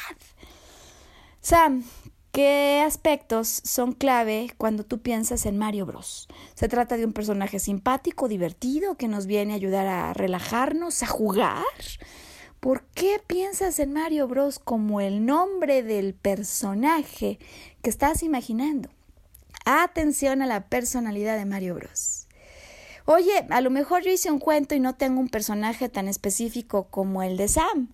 Sam, ¿qué aspectos son clave cuando tú piensas en Mario Bros? Se trata de un personaje simpático, divertido, que nos viene a ayudar a relajarnos, a jugar. ¿Por qué piensas en Mario Bros como el nombre del personaje que estás imaginando? Atención a la personalidad de Mario Bros. Oye, a lo mejor yo hice un cuento y no tengo un personaje tan específico como el de Sam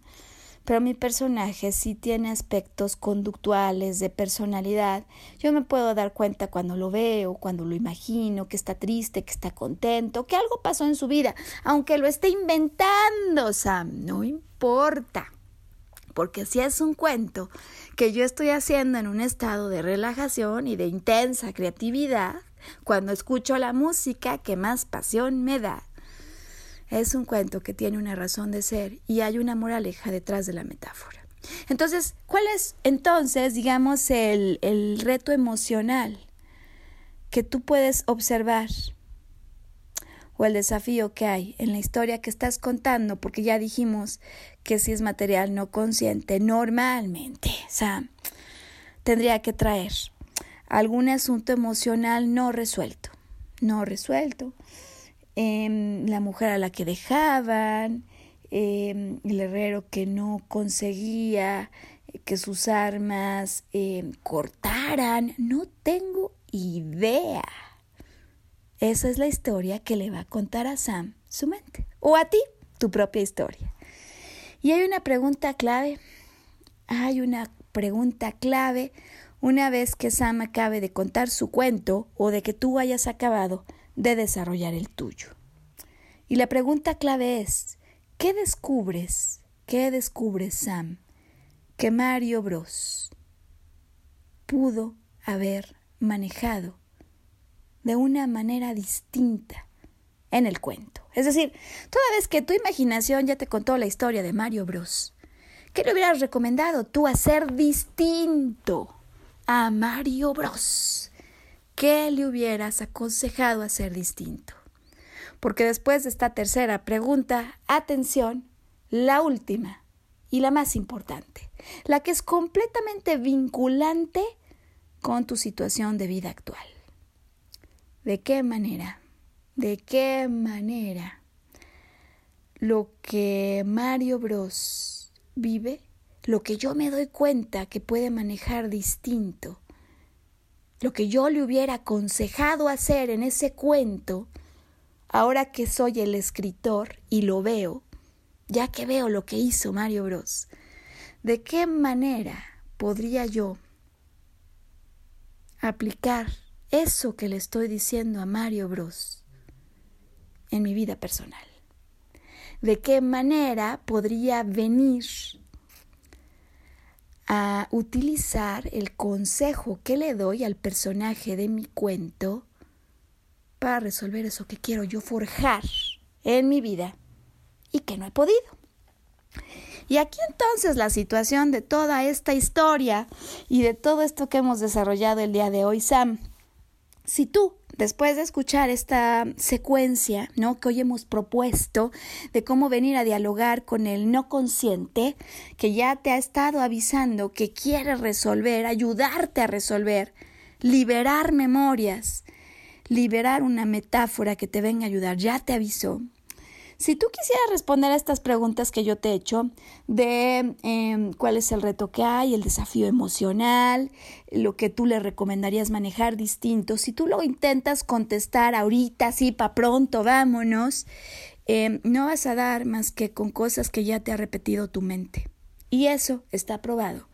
pero mi personaje sí tiene aspectos conductuales de personalidad. Yo me puedo dar cuenta cuando lo veo, cuando lo imagino, que está triste, que está contento, que algo pasó en su vida, aunque lo esté inventando, Sam, no importa. Porque si es un cuento que yo estoy haciendo en un estado de relajación y de intensa creatividad, cuando escucho la música que más pasión me da, es un cuento que tiene una razón de ser y hay una moraleja detrás de la metáfora. Entonces, ¿cuál es entonces, digamos, el, el reto emocional que tú puedes observar o el desafío que hay en la historia que estás contando? Porque ya dijimos que si es material no consciente, normalmente, o sea, tendría que traer algún asunto emocional no resuelto, no resuelto Em, la mujer a la que dejaban, em, el herrero que no conseguía que sus armas em, cortaran. No tengo idea. Esa es la historia que le va a contar a Sam su mente. O a ti, tu propia historia. Y hay una pregunta clave. Hay una pregunta clave una vez que Sam acabe de contar su cuento o de que tú hayas acabado de desarrollar el tuyo. Y la pregunta clave es, ¿qué descubres? ¿Qué descubres, Sam? Que Mario Bros pudo haber manejado de una manera distinta en el cuento. Es decir, toda vez que tu imaginación ya te contó la historia de Mario Bros, ¿qué le hubieras recomendado tú hacer distinto a Mario Bros? ¿Qué le hubieras aconsejado hacer distinto? Porque después de esta tercera pregunta, atención, la última y la más importante, la que es completamente vinculante con tu situación de vida actual. ¿De qué manera? ¿De qué manera lo que Mario Bros vive, lo que yo me doy cuenta que puede manejar distinto, lo que yo le hubiera aconsejado hacer en ese cuento, ahora que soy el escritor y lo veo, ya que veo lo que hizo Mario Bros, ¿de qué manera podría yo aplicar eso que le estoy diciendo a Mario Bros en mi vida personal? ¿De qué manera podría venir a utilizar el consejo que le doy al personaje de mi cuento para resolver eso que quiero yo forjar en mi vida y que no he podido? Y aquí entonces la situación de toda esta historia y de todo esto que hemos desarrollado el día de hoy, Sam. Si tú, después de escuchar esta secuencia, ¿no? que hoy hemos propuesto de cómo venir a dialogar con el no consciente, que ya te ha estado avisando que quiere resolver, ayudarte a resolver, liberar memorias, liberar una metáfora que te venga a ayudar, ya te avisó. Si tú quisieras responder a estas preguntas que yo te he hecho, de em, cuál es el reto que hay, el desafío emocional, lo que tú le recomendarías manejar distinto, si tú lo intentas contestar ahorita, sí, para pronto, vámonos, em, no vas a dar más que con cosas que ya te ha repetido tu mente. Y eso está probado.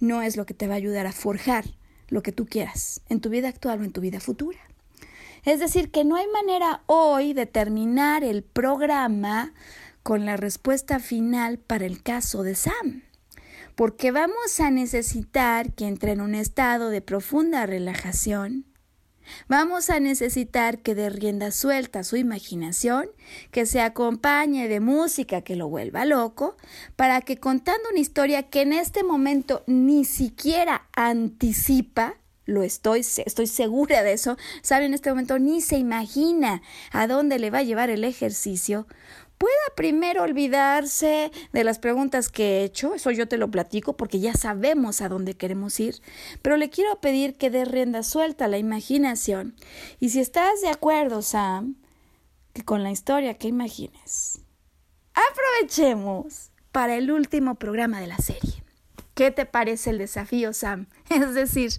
No es lo que te va a ayudar a forjar lo que tú quieras en tu vida actual o en tu vida futura. Es decir, que no hay manera hoy de terminar el programa con la respuesta final para el caso de Sam, porque vamos a necesitar que entre en un estado de profunda relajación, Vamos a necesitar que dé rienda suelta su imaginación, que se acompañe de música que lo vuelva loco, para que contando una historia que en este momento ni siquiera anticipa, lo estoy, estoy segura de eso, sabe en este momento ni se imagina a dónde le va a llevar el ejercicio, pueda primero olvidarse de las preguntas que he hecho, eso yo te lo platico porque ya sabemos a dónde queremos ir, pero le quiero pedir que dé rienda suelta a la imaginación. Y si estás de acuerdo, Sam, que con la historia que imagines, aprovechemos para el último programa de la serie. ¿Qué te parece el desafío, Sam? Es decir,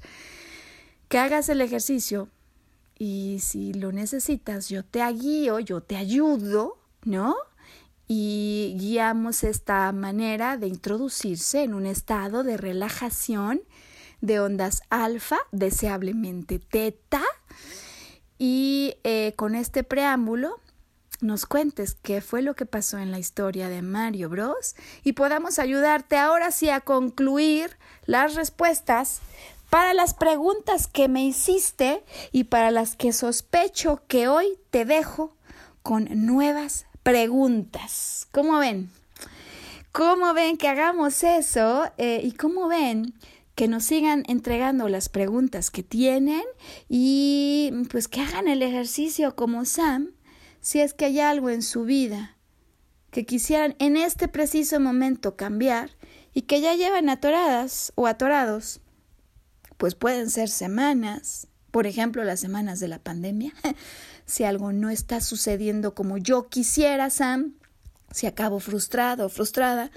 que hagas el ejercicio y si lo necesitas, yo te guío, yo te ayudo, ¿no? Y guiamos esta manera de introducirse en un estado de relajación de ondas alfa, deseablemente teta. Y eh, con este preámbulo nos cuentes qué fue lo que pasó en la historia de Mario Bros. y podamos ayudarte ahora sí a concluir las respuestas para las preguntas que me hiciste y para las que sospecho que hoy te dejo con nuevas preguntas. ¿Cómo ven? ¿Cómo ven que hagamos eso? Eh, ¿Y cómo ven que nos sigan entregando las preguntas que tienen y pues que hagan el ejercicio como Sam si es que hay algo en su vida que quisieran en este preciso momento cambiar y que ya llevan atoradas o atorados pues pueden ser semanas, por ejemplo, las semanas de la pandemia. si algo no está sucediendo como yo quisiera, Sam, si acabo frustrado o frustrada,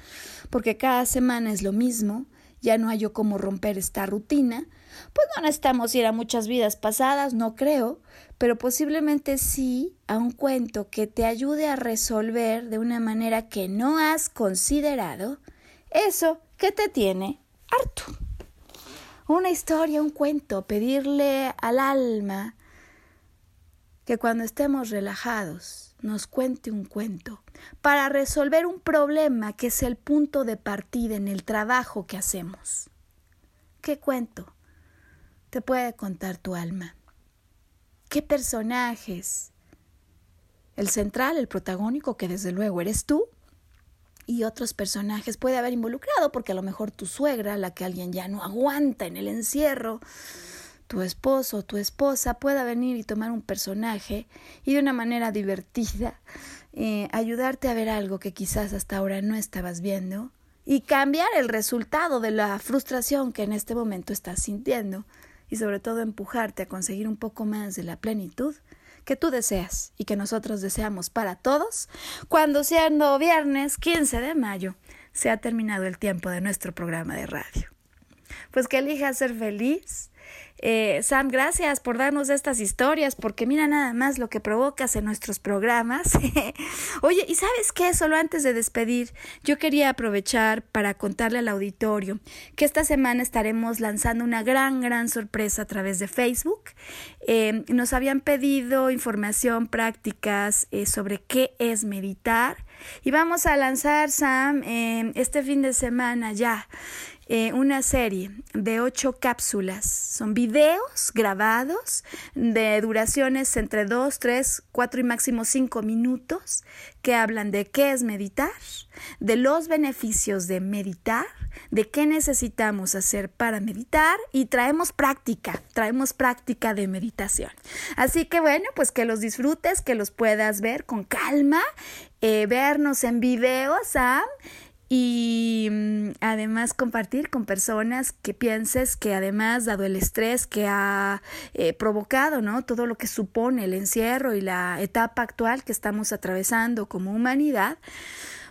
porque cada semana es lo mismo, ya no hay yo cómo romper esta rutina, Pues no necesitamos ir a muchas vidas pasadas, no creo, pero posiblemente sí a un cuento que te ayude a resolver de una manera que no has considerado eso que te tiene harto. Una historia, un cuento, pedirle al alma que cuando estemos relajados nos cuente un cuento para resolver un problema que es el punto de partida en el trabajo que hacemos. ¿Qué cuento te puede contar tu alma? ¿Qué personajes? El central, el protagónico, que desde luego eres tú, y otros personajes puede haber involucrado, porque a lo mejor tu suegra, la que alguien ya no aguanta en el encierro, tu esposo o tu esposa pueda venir y tomar un personaje y de una manera divertida eh, ayudarte a ver algo que quizás hasta ahora no estabas viendo y cambiar el resultado de la frustración que en este momento estás sintiendo y sobre todo empujarte a conseguir un poco más de la plenitud que tú deseas y que nosotros deseamos para todos cuando siendo viernes 15 de mayo se ha terminado el tiempo de nuestro programa de radio. Pues que elijas ser feliz, eh, Sam, gracias por darnos estas historias, porque mira nada más lo que provocas en nuestros programas. Oye, ¿y sabes qué? Solo antes de despedir, yo quería aprovechar para contarle al auditorio que esta semana estaremos lanzando una gran, gran sorpresa a través de Facebook. Eh, nos habían pedido información, prácticas eh, sobre qué es meditar. Y vamos a lanzar, Sam, este fin de semana ya eh, una serie de ocho cápsulas. Son videos grabados de duraciones entre dos, tres, cuatro y máximo cinco minutos que hablan de qué es meditar, de los beneficios de meditar, de qué necesitamos hacer para meditar y traemos práctica, traemos práctica de meditación. Así que bueno, pues que los disfrutes, que los puedas ver con calma, eh, vernos en videos, ¿ah? Y mm, además compartir con personas que pienses que además, dado el estrés que ha eh, provocado, ¿no? Todo lo que supone el encierro y la etapa actual que estamos atravesando como humanidad,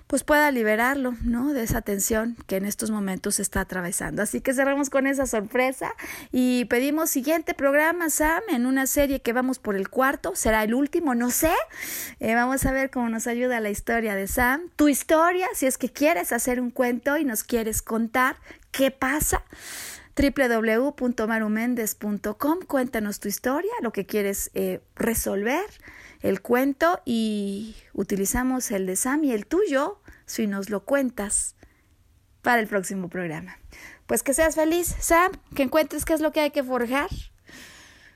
pues pueda liberarlo, ¿no? De esa tensión que en estos momentos está atravesando. Así que cerramos con esa sorpresa y pedimos siguiente programa, Sam, en una serie que vamos por el cuarto, será el último, no sé. Eh, vamos a ver cómo nos ayuda la historia de Sam. Tu historia, si es que quieres hacer un cuento y nos quieres contar qué pasa www.marumendez.com. Cuéntanos tu historia, lo que quieres eh, resolver el cuento y utilizamos el de Sam y el tuyo si nos lo cuentas para el próximo programa. Pues que seas feliz, Sam, que encuentres qué es lo que hay que forjar.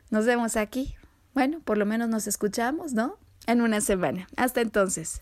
Nos vemos aquí. Bueno, por lo menos nos escuchamos, ¿no? En una semana. Hasta entonces.